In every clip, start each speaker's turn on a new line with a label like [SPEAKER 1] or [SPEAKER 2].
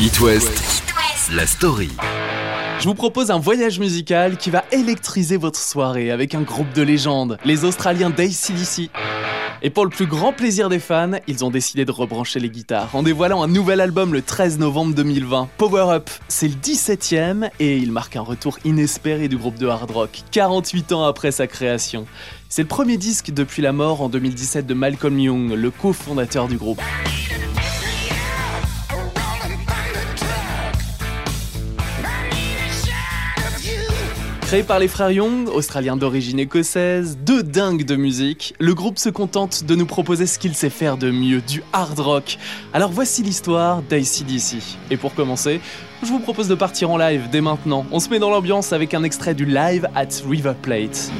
[SPEAKER 1] It West, la story.
[SPEAKER 2] Je vous propose un voyage musical qui va électriser votre soirée avec un groupe de légendes, les Australiens d'ACDC. Et pour le plus grand plaisir des fans, ils ont décidé de rebrancher les guitares en dévoilant un nouvel album le 13 novembre 2020, Power Up. C'est le 17ème et il marque un retour inespéré du groupe de hard rock, 48 ans après sa création. C'est le premier disque depuis la mort en 2017 de Malcolm Young, le cofondateur du groupe. Créé par les frères Young, australiens d'origine écossaise, deux dingues de musique, le groupe se contente de nous proposer ce qu'il sait faire de mieux, du hard rock. Alors voici l'histoire d'ACDC. Et pour commencer, je vous propose de partir en live dès maintenant. On se met dans l'ambiance avec un extrait du live at River Plate.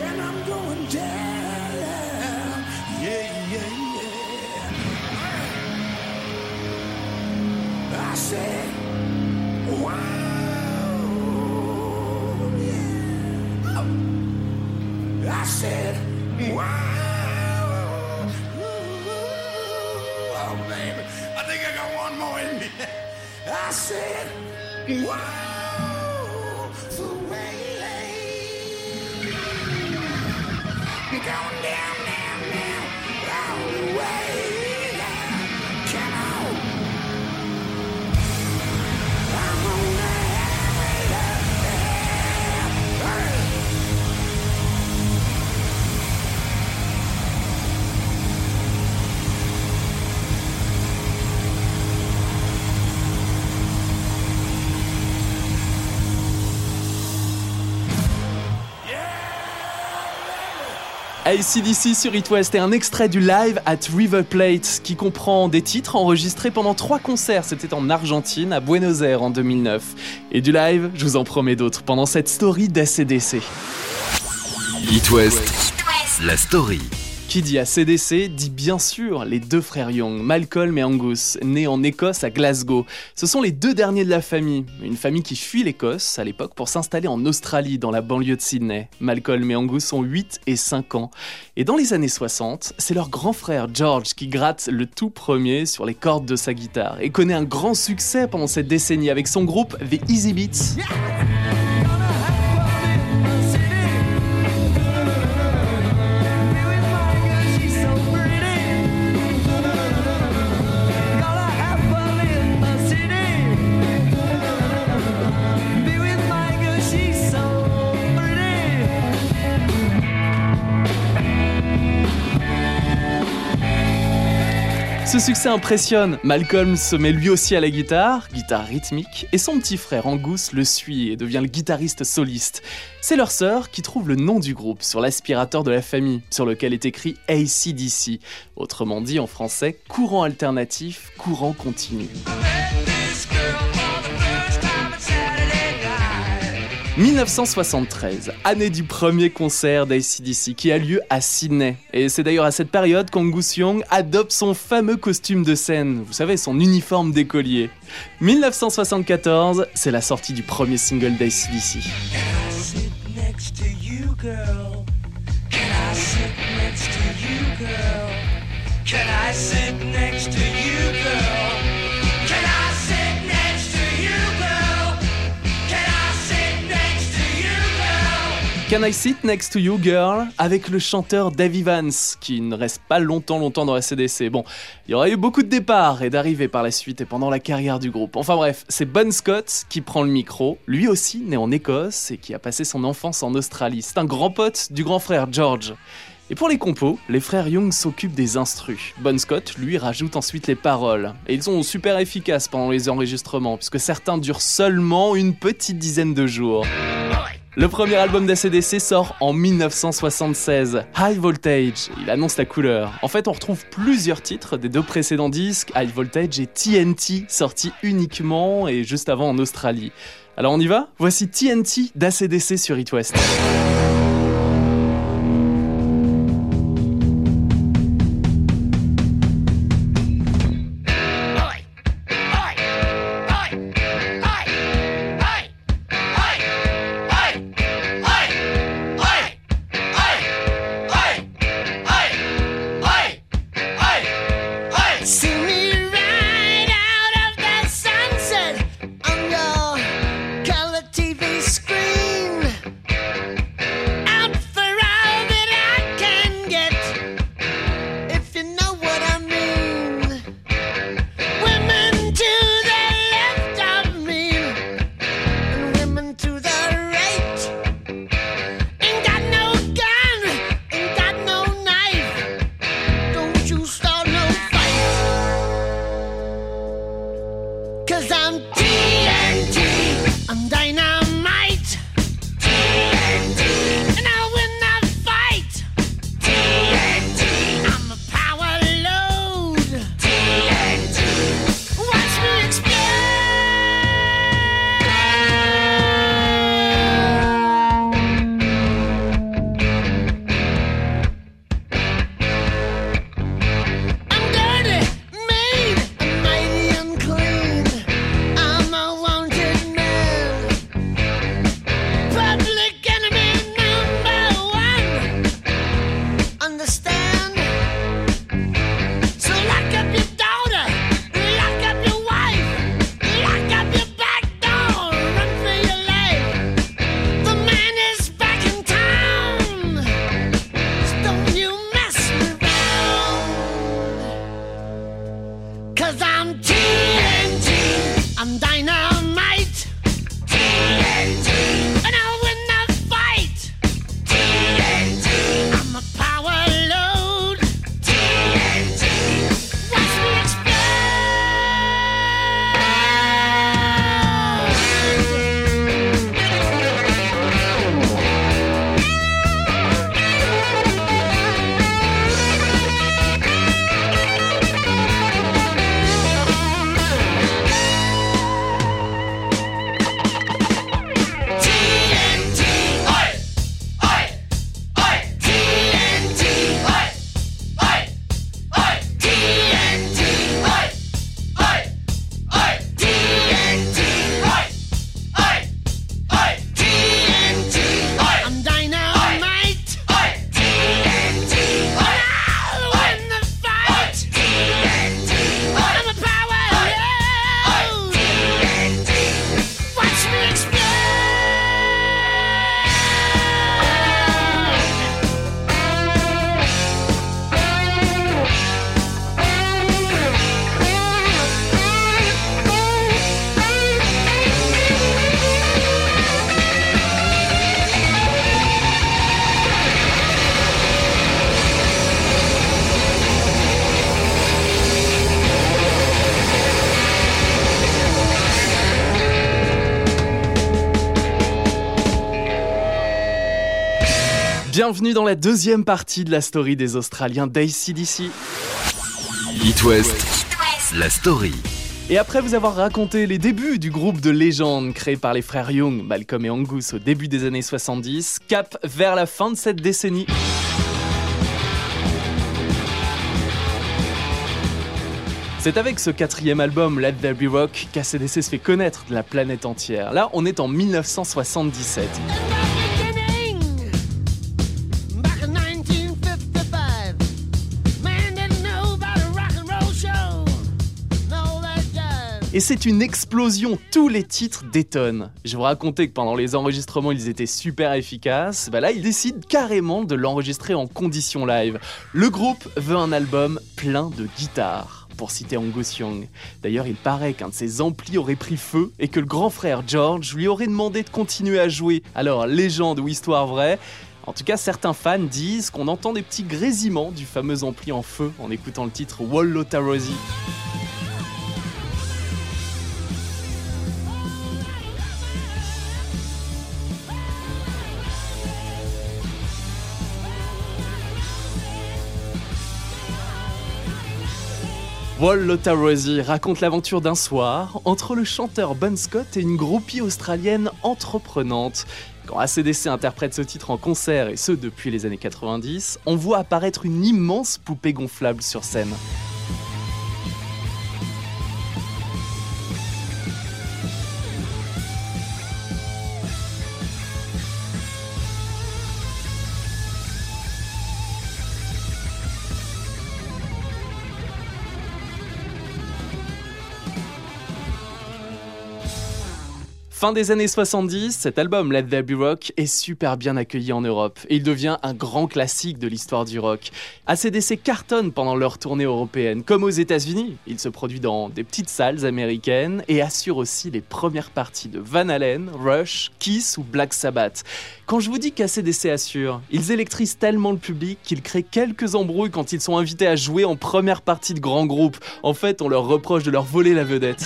[SPEAKER 3] and I'm
[SPEAKER 2] going down. Yeah, yeah, yeah. I said, wow. Yeah. I said, wow. Oh, baby. I think I got one more in me. I said, wow.
[SPEAKER 4] ACDC sur It West est un extrait du live at River Plate qui comprend des titres enregistrés pendant trois concerts. C'était en Argentine, à Buenos Aires en 2009. Et du live, je vous en promets d'autres pendant cette story d'ACDC.
[SPEAKER 1] It West, la story.
[SPEAKER 4] Qui dit ACDC dit bien sûr les deux frères Young, Malcolm et Angus, nés en Écosse à Glasgow. Ce sont les deux derniers de la famille, une famille qui fuit l'Écosse à l'époque pour s'installer en Australie dans la banlieue de Sydney. Malcolm et Angus ont 8 et 5 ans. Et dans les années 60, c'est leur grand frère George qui gratte le tout premier sur les cordes de sa guitare et connaît un grand succès pendant cette décennie avec son groupe The Easy Beats. Ce succès impressionne. Malcolm se met lui aussi à la guitare, guitare rythmique, et son petit frère Angus le suit et devient le guitariste soliste. C'est leur sœur qui trouve le nom du groupe sur l'aspirateur de la famille, sur lequel est écrit ACDC, autrement dit en français courant alternatif, courant continu. 1973, année du premier concert d'ACDC qui a lieu à Sydney. Et c'est d'ailleurs à cette période qu'Angus Young adopte son fameux costume de scène, vous savez, son uniforme d'écolier. 1974, c'est la sortie du premier single d'ACDC. Can avec le chanteur Davy Vance qui ne reste pas longtemps longtemps dans la CDC. Bon, il y aura eu beaucoup de départs et d'arrivées par la suite et pendant la carrière du groupe. Enfin bref, c'est Bon Scott qui prend le micro, lui aussi né en Écosse et qui a passé son enfance en Australie. C'est un grand pote du grand frère George. Et pour les compos, les frères Young s'occupent des instrus. Bon Scott, lui, rajoute ensuite les paroles. Et ils sont super efficaces pendant les enregistrements, puisque certains durent seulement une petite dizaine de jours. Le premier album d'ACDC sort en 1976, High Voltage. Il annonce la couleur. En fait, on retrouve plusieurs titres des deux précédents disques, High Voltage et TNT, sortis uniquement et juste avant en Australie. Alors on y va? Voici TNT d'ACDC sur It West. Bienvenue dans la deuxième partie de la story des Australiens d'ACDC.
[SPEAKER 1] It West, la story.
[SPEAKER 4] Et après vous avoir raconté les débuts du groupe de légende créé par les frères Young, Malcolm et Angus au début des années 70, cap vers la fin de cette décennie. C'est avec ce quatrième album, Let There Be Rock, qu'ACDC se fait connaître de la planète entière. Là, on est en 1977. Et c'est une explosion, tous les titres détonnent. Je vous racontais que pendant les enregistrements ils étaient super efficaces, bah là ils décident carrément de l'enregistrer en condition live. Le groupe veut un album plein de guitares pour citer Angus Young. D'ailleurs, il paraît qu'un de ses amplis aurait pris feu et que le grand frère George lui aurait demandé de continuer à jouer. Alors, légende ou histoire vraie en tout cas, certains fans disent qu'on entend des petits grésillements du fameux ampli en feu en écoutant le titre Wall Rosie. Wall Rosie raconte l'aventure d'un soir entre le chanteur Bon Scott et une groupie australienne entreprenante. Quand ACDC interprète ce titre en concert, et ce depuis les années 90, on voit apparaître une immense poupée gonflable sur scène. Fin des années 70, cet album Let There Be Rock est super bien accueilli en Europe et il devient un grand classique de l'histoire du rock. ACDC cartonne pendant leur tournée européenne, comme aux États-Unis. Il se produit dans des petites salles américaines et assure aussi les premières parties de Van Halen, Rush, Kiss ou Black Sabbath. Quand je vous dis qu'ACDC assure, ils électrisent tellement le public qu'ils créent quelques embrouilles quand ils sont invités à jouer en première partie de grands groupes. En fait, on leur reproche de leur voler la vedette.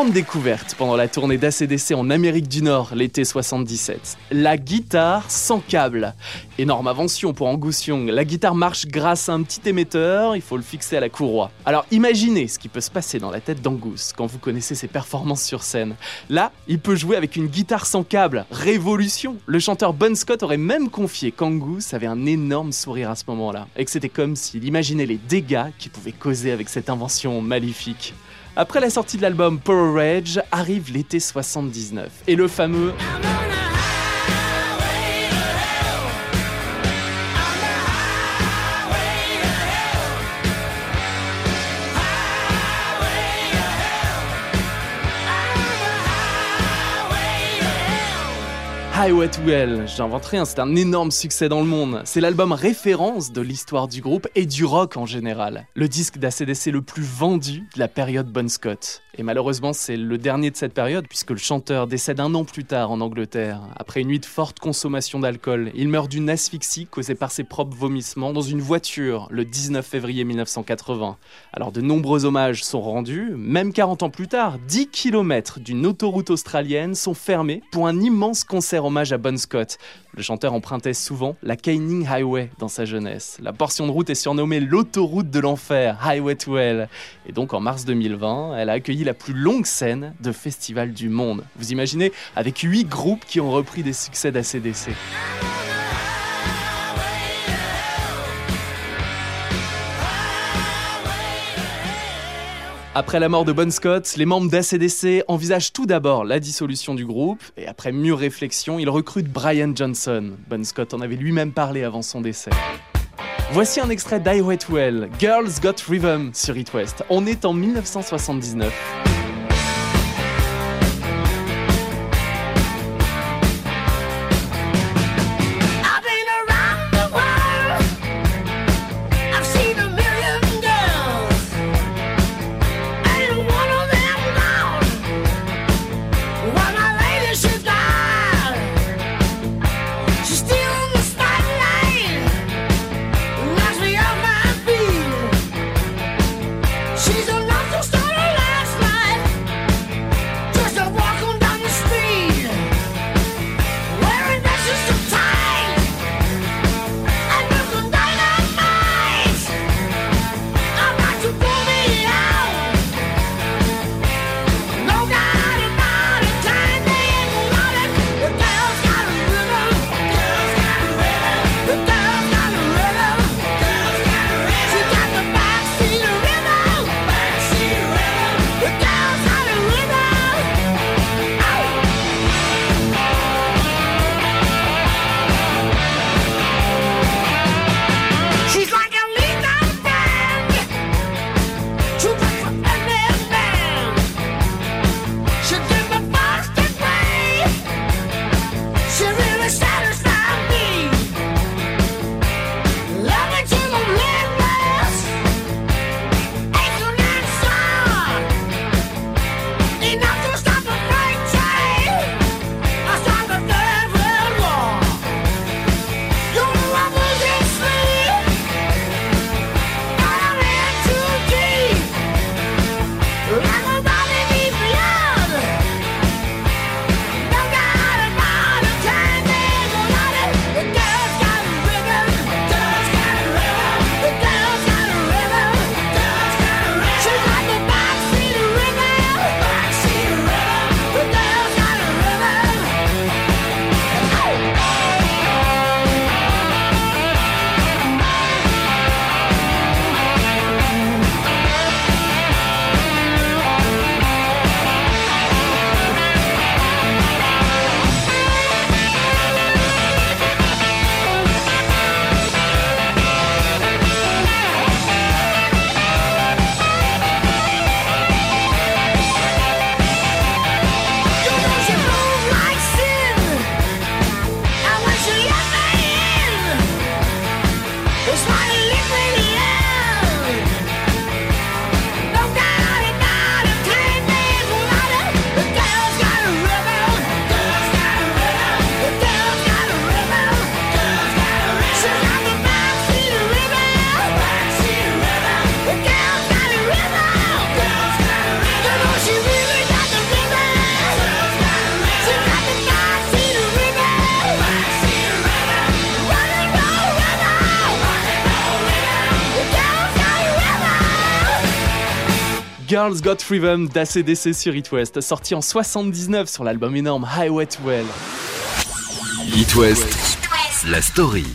[SPEAKER 4] Grande découverte pendant la tournée d'ACDC en Amérique du Nord l'été 77. La guitare sans câble. Énorme invention pour Angus Young. La guitare marche grâce à un petit émetteur, il faut le fixer à la courroie. Alors imaginez ce qui peut se passer dans la tête d'Angus quand vous connaissez ses performances sur scène. Là, il peut jouer avec une guitare sans câble. Révolution Le chanteur Bon Scott aurait même confié qu'Angus avait un énorme sourire à ce moment-là. Et que c'était comme s'il imaginait les dégâts qu'il pouvait causer avec cette invention maléfique. Après la sortie de l'album Power Rage, arrive l'été 79 et le fameux Highway to Hell, j'invente rien, c'est un énorme succès dans le monde. C'est l'album référence de l'histoire du groupe et du rock en général. Le disque d'ACDC le plus vendu de la période Bon Scott. Et malheureusement, c'est le dernier de cette période puisque le chanteur décède un an plus tard en Angleterre, après une nuit de forte consommation d'alcool. Il meurt d'une asphyxie causée par ses propres vomissements dans une voiture le 19 février 1980. Alors de nombreux hommages sont rendus, même 40 ans plus tard, 10 km d'une autoroute australienne sont fermés pour un immense concert hommage à Bon Scott. Le chanteur empruntait souvent la Canning Highway dans sa jeunesse. La portion de route est surnommée l'autoroute de l'enfer, Highway to Hell. Et donc en mars 2020, elle a accueilli la plus longue scène de festival du monde. Vous imaginez, avec 8 groupes qui ont repris des succès d'ACDC. Après la mort de Bon Scott, les membres d'ACDC envisagent tout d'abord la dissolution du groupe, et après mûre réflexion, ils recrutent Brian Johnson. Bon Scott en avait lui-même parlé avant son décès. Voici un extrait d'I Well, Girls Got Rhythm sur It West. On est en 1979. Girls Got Rhythm d'ACDC sur It West, sorti en 79 sur l'album énorme Highway to Well.
[SPEAKER 1] It West, la story.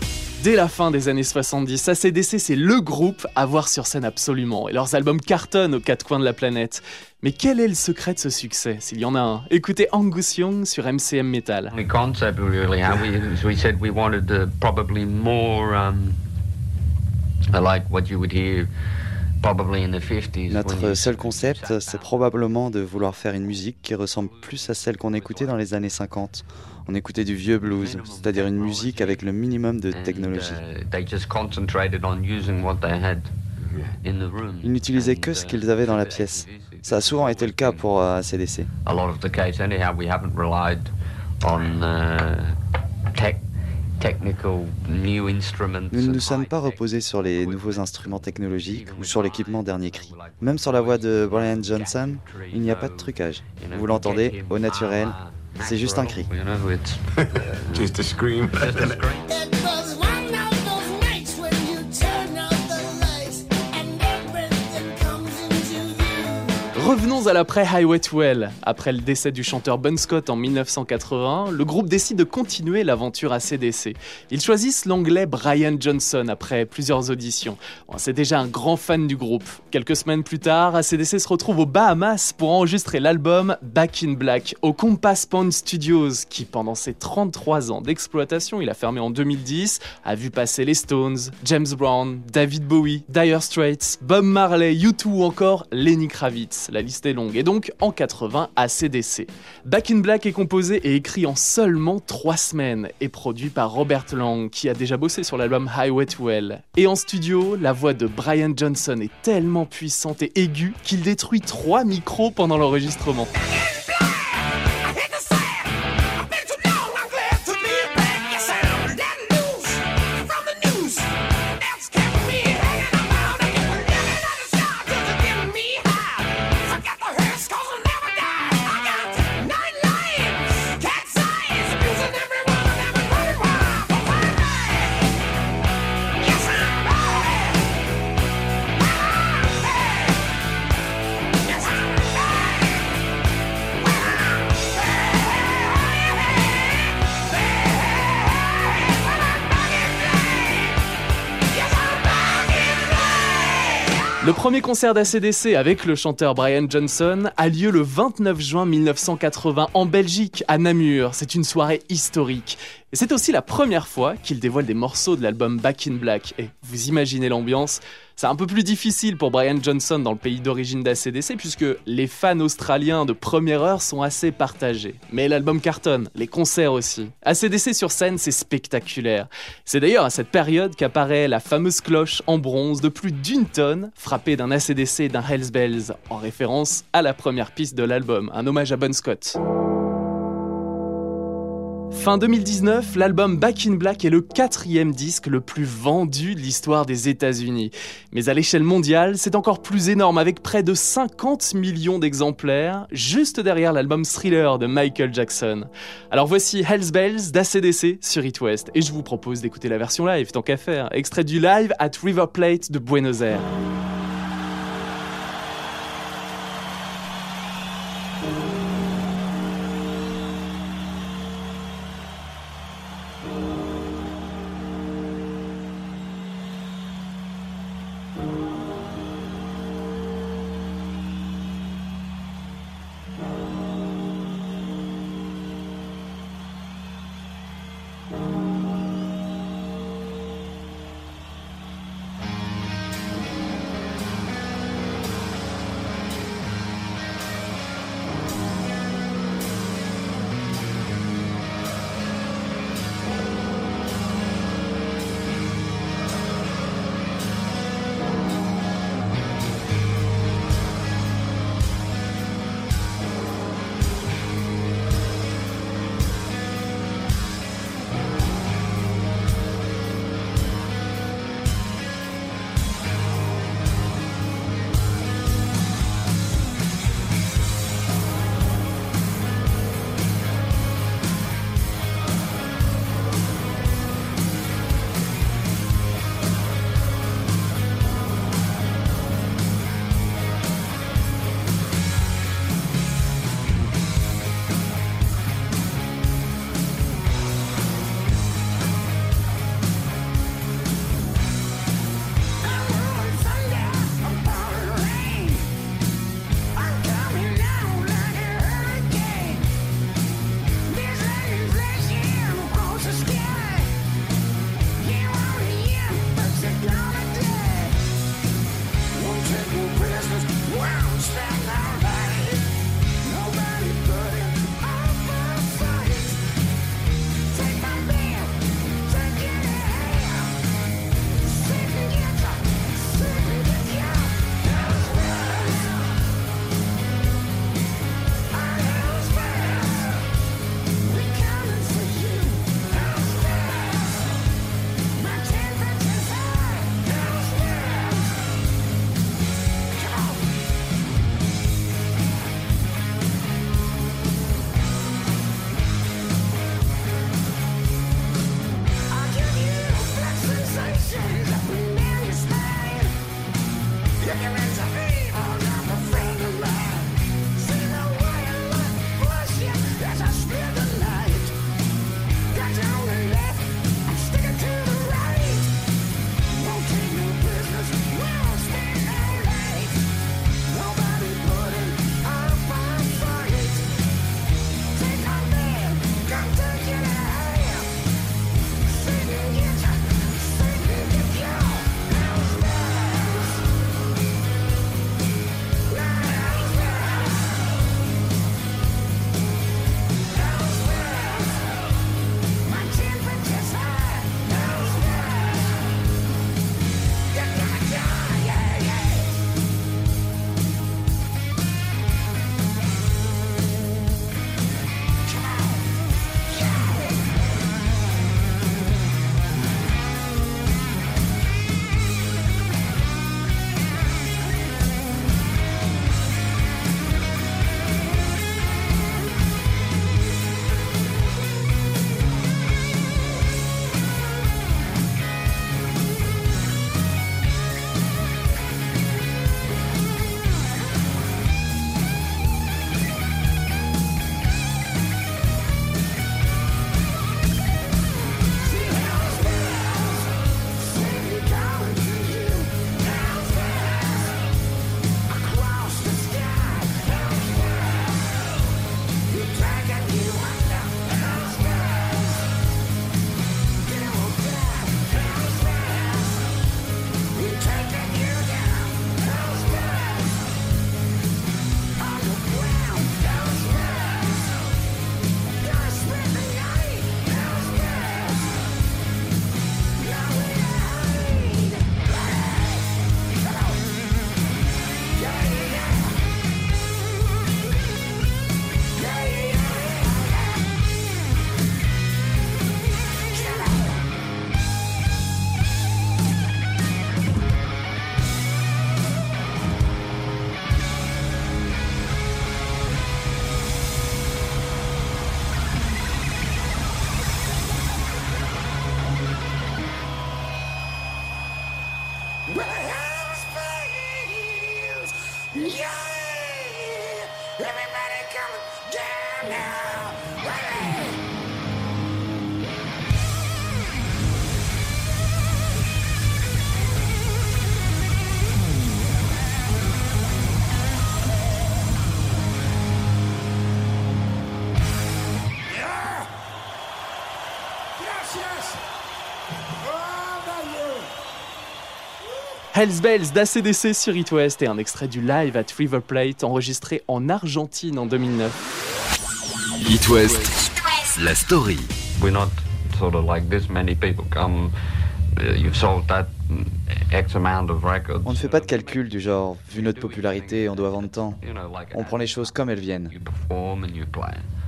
[SPEAKER 4] Dès la fin des années 70, ACDC c'est le groupe à voir sur scène absolument, et leurs albums cartonnent aux quatre coins de la planète. Mais quel est le secret de ce succès, s'il y en a un? Écoutez Angus Young sur MCM Metal.
[SPEAKER 2] The concept really, how we, we said we wanted uh, probably more um, like what you would hear probably in the 50s. when
[SPEAKER 5] Notre seul concept, c'est probablement de vouloir faire une musique qui ressemble plus à celle qu'on écoutait dans les années 50. On écoutait du vieux blues, c'est-à-dire une musique avec le minimum de technologie.
[SPEAKER 2] uh.
[SPEAKER 5] Ils n'utilisaient que ce
[SPEAKER 2] uh,
[SPEAKER 5] qu'ils avaient dans la pièce. Ça a souvent été le cas pour euh, ACDC.
[SPEAKER 2] A lot of the case, anyhow, we haven't relied on uh,
[SPEAKER 5] Nous ne nous sommes pas reposés sur les nouveaux instruments technologiques ou sur l'équipement dernier cri. Même sur la voix de Brian Johnson, il n'y a pas de trucage. Vous l'entendez au naturel, c'est juste un cri.
[SPEAKER 4] Revenons à l'après Highway to Hell. Après le décès du chanteur Bon Scott en 1980, le groupe décide de continuer l'aventure ACDC. Ils choisissent l'anglais Brian Johnson après plusieurs auditions. C'est déjà un grand fan du groupe. Quelques semaines plus tard, ACDC se retrouve aux Bahamas pour enregistrer l'album Back in Black au Compass Point Studios, qui pendant ses 33 ans d'exploitation, il a fermé en 2010, a vu passer les Stones, James Brown, David Bowie, Dire Straits, Bob Marley, U2 ou encore Lenny Kravitz. La liste est longue. Et donc, en 80, ACDC. Back in Black est composé et écrit en seulement 3 semaines et produit par Robert Lang, qui a déjà bossé sur l'album Highway to Hell. Et en studio, la voix de Brian Johnson est tellement puissante et aiguë qu'il détruit 3 micros pendant l'enregistrement. Le premier concert d'ACDC avec le chanteur Brian Johnson a lieu le 29 juin 1980 en Belgique, à Namur. C'est une soirée historique. C'est aussi la première fois qu'il dévoile des morceaux de l'album Back in Black. Et vous imaginez l'ambiance C'est un peu plus difficile pour Brian Johnson dans le pays d'origine d'ACDC puisque les fans australiens de première heure sont assez partagés. Mais l'album cartonne, les concerts aussi. ACDC sur scène, c'est spectaculaire. C'est d'ailleurs à cette période qu'apparaît la fameuse cloche en bronze de plus d'une tonne, frappée d'un ACDC et d'un Hells Bells, en référence à la première piste de l'album, un hommage à Bon Scott. Fin 2019, l'album Back in Black est le quatrième disque le plus vendu de l'histoire des États-Unis. Mais à l'échelle mondiale, c'est encore plus énorme avec près de 50 millions d'exemplaires, juste derrière l'album Thriller de Michael Jackson. Alors voici Hell's Bells d'ACDC sur It West et je vous propose d'écouter la version live tant qu'à faire, extrait du live at River Plate de Buenos Aires.
[SPEAKER 6] Hells Bells
[SPEAKER 4] d'ACDC sur It West et un extrait du live at River Plate enregistré en Argentine en 2009.
[SPEAKER 1] It West, la story.
[SPEAKER 2] We're not sort of like this many people come. Uh, you've sold that mm, X amount of records.
[SPEAKER 5] On ne fait pas de calcul du genre, vu notre popularité, on doit vendre tant. On prend les choses comme elles viennent.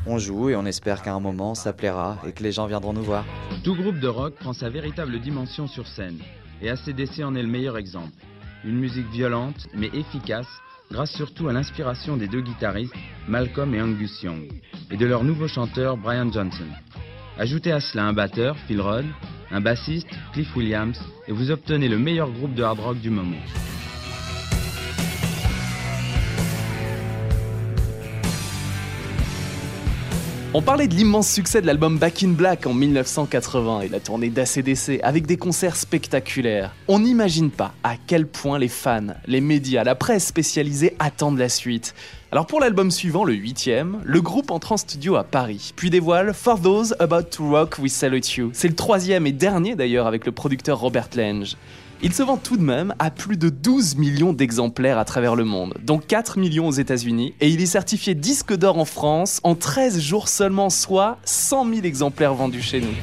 [SPEAKER 5] On joue et on espère qu'à un moment ça plaira et que les gens viendront nous voir.
[SPEAKER 7] Tout groupe de rock prend sa véritable dimension sur scène, et ACDC en est le meilleur exemple. Une musique violente, mais efficace, grâce surtout à l'inspiration des deux guitaristes, Malcolm et Angus Young, et de leur nouveau chanteur, Brian Johnson. Ajoutez à cela un batteur, Phil Rudd, un bassiste, Cliff Williams, et vous obtenez le meilleur groupe de hard rock du moment.
[SPEAKER 4] On parlait de l'immense succès de l'album Back in Black en 1980 et la tournée d'ACDC avec des concerts spectaculaires. On n'imagine pas à quel point les fans, les médias, la presse spécialisée attendent la suite. Alors pour l'album suivant, le huitième, le groupe entre en studio à Paris, puis dévoile For Those About to Rock We Salute You. C'est le troisième et dernier d'ailleurs avec le producteur Robert Lange. Il se vend tout de même à plus de 12 millions d'exemplaires à travers le monde, dont 4 millions aux États-Unis, et il est certifié disque d'or en France en 13 jours seulement, soit 100 000 exemplaires vendus chez nous.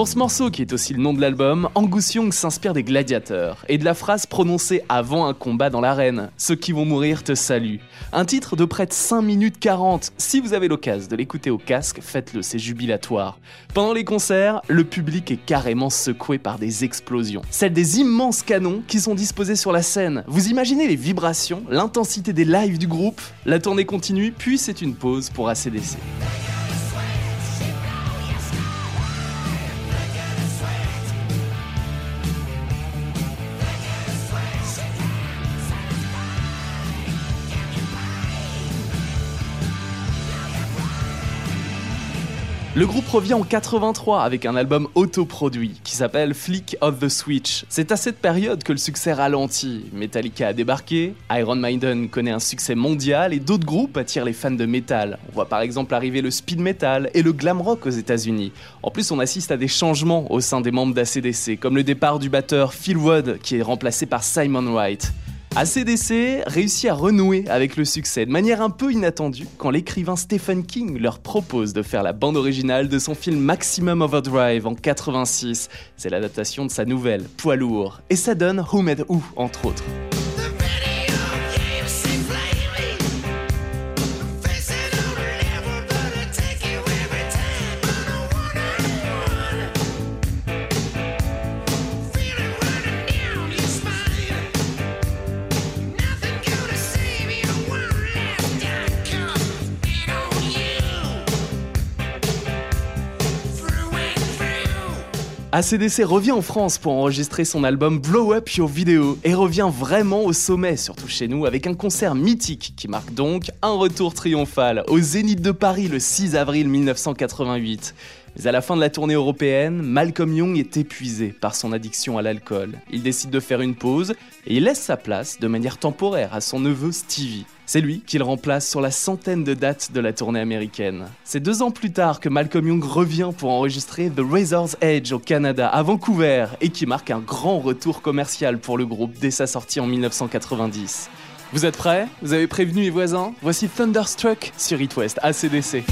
[SPEAKER 4] Pour ce morceau, qui est aussi le nom de l'album, Angus Young s'inspire des gladiateurs et de la phrase prononcée avant un combat dans l'arène Ceux qui vont mourir te saluent. Un titre de près de 5 minutes 40. Si vous avez l'occasion de l'écouter au casque, faites-le, c'est jubilatoire. Pendant les concerts, le public est carrément secoué par des explosions. Celles des immenses canons qui sont disposés sur la scène. Vous imaginez les vibrations, l'intensité des lives du groupe? La tournée continue, puis c'est une pause pour ACDC. Le groupe revient en 83 avec un album autoproduit qui s'appelle Flick of the Switch. C'est à cette période que le succès ralentit. Metallica a débarqué, Iron Maiden connaît un succès mondial et d'autres groupes attirent les fans de métal. On voit par exemple arriver le speed metal et le glam rock aux États-Unis. En plus, on assiste à des changements au sein des membres d'ACDC, comme le départ du batteur Phil Wood qui est remplacé par Simon Wright. ACDC réussit à renouer avec le succès de manière un peu inattendue quand l'écrivain Stephen King leur propose de faire la bande originale de son film Maximum Overdrive en 86. C'est l'adaptation de sa nouvelle Poids lourd. Et ça donne Who Made Who, entre autres. ACDC revient en France pour enregistrer son album Blow Up Your Video et revient vraiment au sommet, surtout chez nous, avec un concert mythique qui marque donc un retour triomphal au Zénith de Paris le 6 avril 1988. Mais à la fin de la tournée européenne, Malcolm Young est épuisé par son addiction à l'alcool. Il décide de faire une pause et il laisse sa place de manière temporaire à son neveu Stevie. C'est lui qui le remplace sur la centaine de dates de la tournée américaine. C'est deux ans plus tard que Malcolm Young revient pour enregistrer The Razor's Edge au Canada, à Vancouver, et qui marque un grand retour commercial pour le groupe dès sa sortie en 1990. Vous êtes prêts? Vous avez prévenu les voisins? Voici Thunderstruck sur It West ACDC.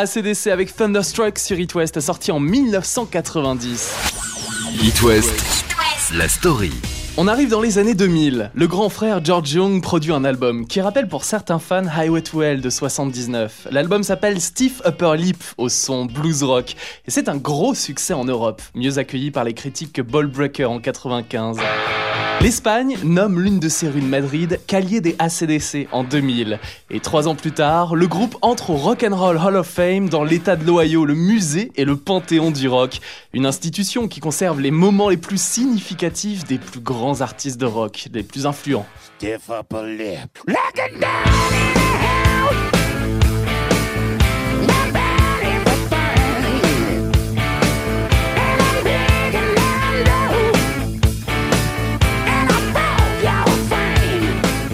[SPEAKER 4] ACDC avec Thunderstruck sur It West, sorti en 1990.
[SPEAKER 1] It West, la story.
[SPEAKER 4] On arrive dans les années 2000. Le grand frère George Young produit un album qui rappelle pour certains fans Highway to Hell de 79. L'album s'appelle Stiff Upper Lip au son blues rock et c'est un gros succès en Europe, mieux accueilli par les critiques que Ball Breaker en 95. L'Espagne nomme l'une de ses rues de Madrid Calier des ACDC en 2000. Et trois ans plus tard, le groupe entre au Rock and Roll Hall of Fame dans l'état de l'Ohio, le musée et le panthéon du rock. Une institution qui conserve les moments les plus significatifs des plus grands artistes de rock, les plus influents.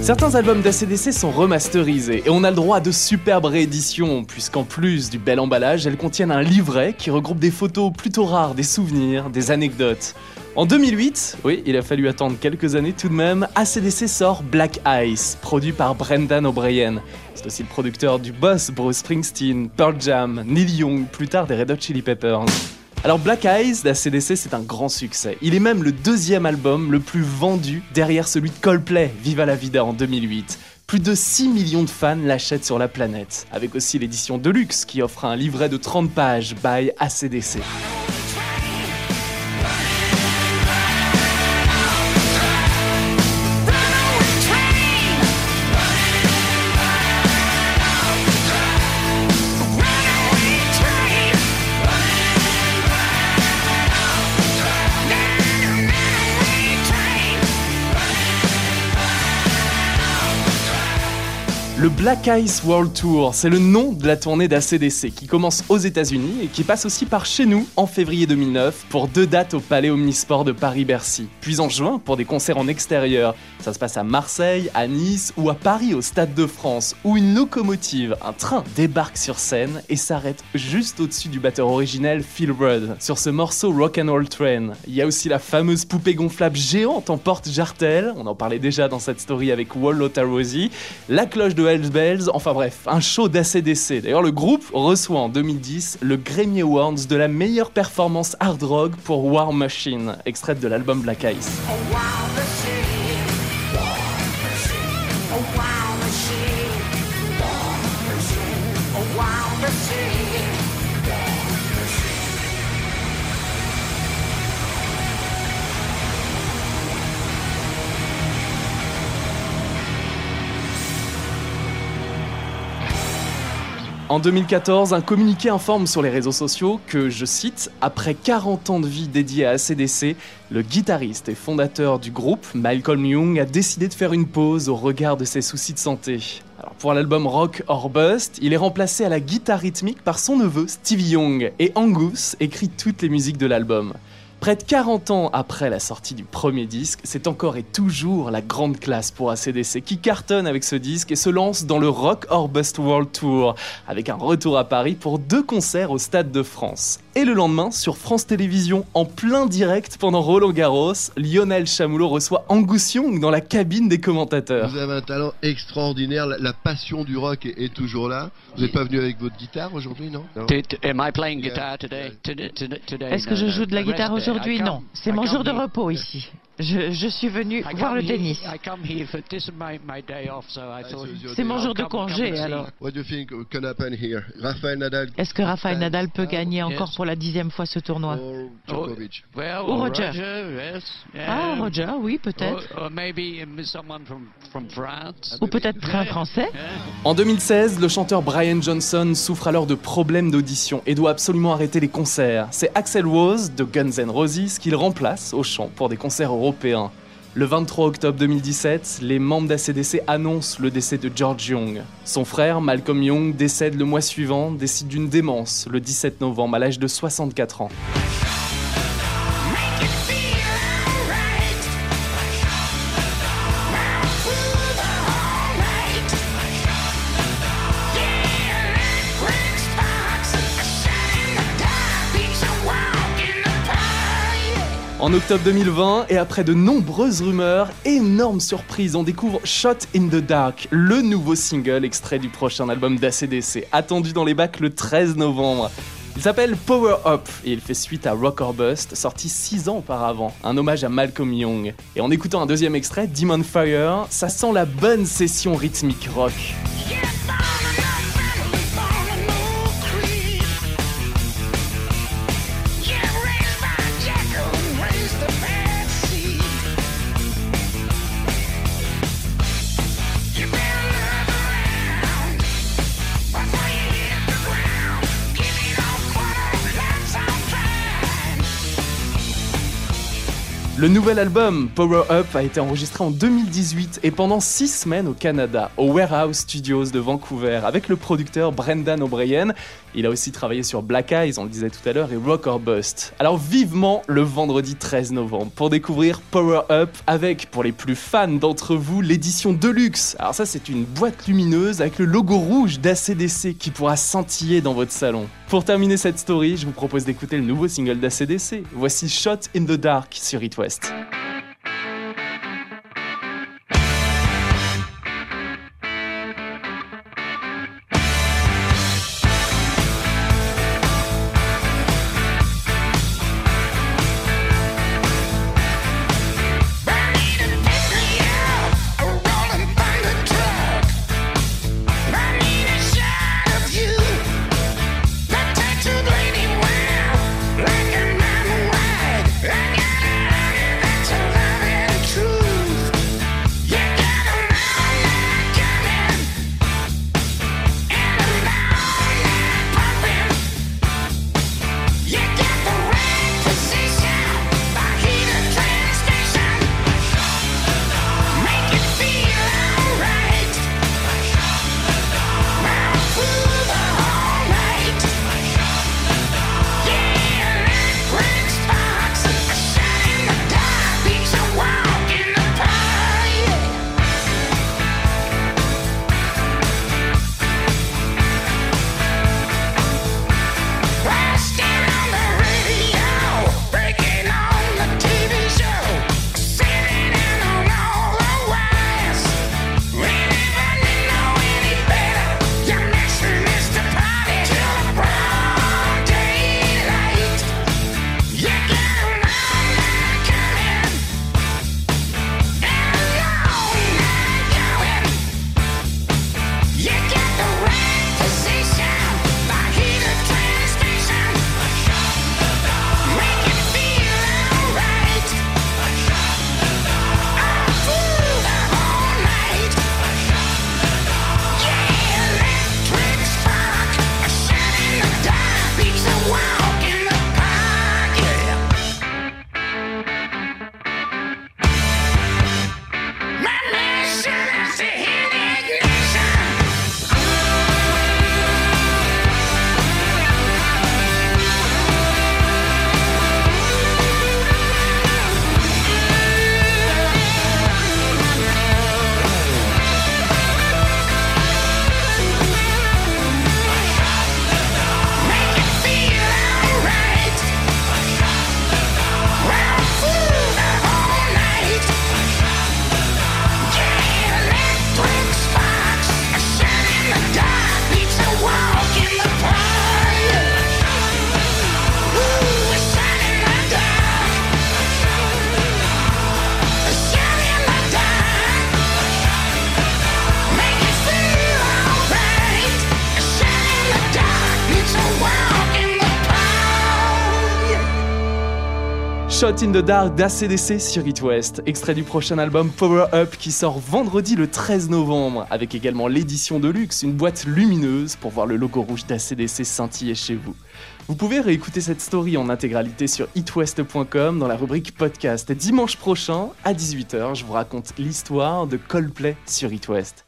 [SPEAKER 4] Certains albums d'ACDC sont remasterisés et on a le droit à de superbes rééditions, puisqu'en plus du bel emballage, elles contiennent un livret qui regroupe des photos plutôt rares, des souvenirs, des anecdotes. En 2008, oui, il a fallu attendre quelques années tout de même, ACDC sort Black Ice, produit par Brendan O'Brien. C'est aussi le producteur du boss Bruce Springsteen, Pearl Jam, Neil Young, plus tard des Red Hot Chili Peppers. Alors Black Eyes d'ACDC c'est un grand succès. Il est même le deuxième album le plus vendu derrière celui de Coldplay, Viva la Vida en 2008. Plus de 6 millions de fans l'achètent sur la planète, avec aussi l'édition Deluxe qui offre un livret de 30 pages by ACDC. Le Black Ice World Tour, c'est le nom de la tournée d'ACDC qui commence aux États-Unis et qui passe aussi par chez nous en février 2009 pour deux dates au Palais Omnisport de Paris-Bercy. Puis en juin pour des concerts en extérieur. Ça se passe à Marseille, à Nice ou à Paris au Stade de France où une locomotive, un train, débarque sur scène et s'arrête juste au-dessus du batteur originel Phil Rudd sur ce morceau Rock and Roll Train. Il y a aussi la fameuse poupée gonflable géante en porte-jartel, on en parlait déjà dans cette story avec Wall Rosie, la cloche de Bells, enfin bref, un show d'ACDC. D'ailleurs, le groupe reçoit en 2010 le Grammy Awards de la meilleure performance hard rock pour War Machine, extraite de l'album Black Ice. En 2014, un communiqué informe sur les réseaux sociaux que, je cite, après 40 ans de vie dédiée à ACDC, le guitariste et fondateur du groupe, Malcolm Young, a décidé de faire une pause au regard de ses soucis de santé. Pour l'album Rock or Bust, il est remplacé à la guitare rythmique par son neveu Stevie Young et Angus écrit toutes les musiques de l'album. Près de 40 ans après la sortie du premier disque, c'est encore et toujours la grande classe pour ACDC qui cartonne avec ce disque et se lance dans le Rock or Bust World Tour, avec un retour à Paris pour deux concerts au Stade de France. Et le lendemain, sur France Télévisions, en plein direct pendant Roland Garros, Lionel Chamoulot reçoit Angus Young dans la cabine des commentateurs.
[SPEAKER 8] Vous avez un talent extraordinaire, la, la passion du rock est, est toujours là. Vous n'êtes pas venu avec votre guitare aujourd'hui, non, Non.
[SPEAKER 2] Did, am I playing guitar today? Today- today- today?
[SPEAKER 9] Est-ce que je joue de la guitare aujourd'hui? Non, c'est mon jour de repos ici. Je, je suis venu
[SPEAKER 2] I
[SPEAKER 9] voir
[SPEAKER 2] come
[SPEAKER 9] le
[SPEAKER 2] here-
[SPEAKER 9] tennis.
[SPEAKER 2] I come here for this is my, my day off, so I
[SPEAKER 8] Ah,
[SPEAKER 2] thought.
[SPEAKER 8] c'est-
[SPEAKER 9] mon jour de congé alors.
[SPEAKER 8] What do you think can happen here? Rafael Nadal
[SPEAKER 9] Est-ce que Rafael Nadal peut gagner encore pour la dixième fois ce tournoi?
[SPEAKER 2] Well,
[SPEAKER 9] Ou Roger. Ah. Roger, oui, peut-être.
[SPEAKER 2] Or, or maybe someone from, from France.
[SPEAKER 9] Ou peut-être un Français.
[SPEAKER 4] En 2016, le chanteur Brian Johnson souffre alors de problèmes d'audition et doit absolument arrêter les concerts. C'est Axel Rose de Guns N' Roses qu'il remplace au chant pour des concerts Le 23 octobre 2017, les membres d'ACDC annoncent le décès de George Young. Son frère, Malcolm Young, décède le mois suivant, décide d'une démence le 17 novembre à l'âge de 64 ans.
[SPEAKER 2] En octobre 2020, et après de nombreuses rumeurs, énorme surprise, on découvre Shot in the Dark, le nouveau single extrait du prochain album d'ACDC, attendu dans les bacs le 13 novembre. Il s'appelle Power Up et il fait suite à Rock or Bust, sorti 6 ans auparavant, un hommage à Malcolm Young. Et en écoutant un deuxième extrait, Demon Fire, ça sent la bonne session rythmique rock. Le nouvel album Power Up a été enregistré en 2018 et pendant 6 semaines au Canada, au Warehouse Studios de Vancouver, avec le producteur Brendan O'Brien. Il a aussi travaillé sur Black Eyes, on le disait tout à l'heure, et Rock or Bust. Alors vivement le vendredi 13 novembre pour découvrir Power Up avec, pour les plus fans d'entre vous, l'édition Deluxe. Alors ça c'est une boîte lumineuse avec le logo rouge d'ACDC qui pourra scintiller dans votre salon. Pour terminer cette story, je vous propose d'écouter le nouveau single d'ACDC. Voici Shot in the Dark sur It West. Shot in the Dark d'ACDC sur It West, extrait du prochain album Power Up qui sort vendredi le 13 novembre, avec également l'édition de luxe, une boîte lumineuse pour voir le logo rouge d'ACDC scintiller chez vous. Vous pouvez réécouter cette story en intégralité sur itwest.com dans la rubrique podcast. Dimanche prochain, à 18h, je vous raconte l'histoire de Coldplay sur It West.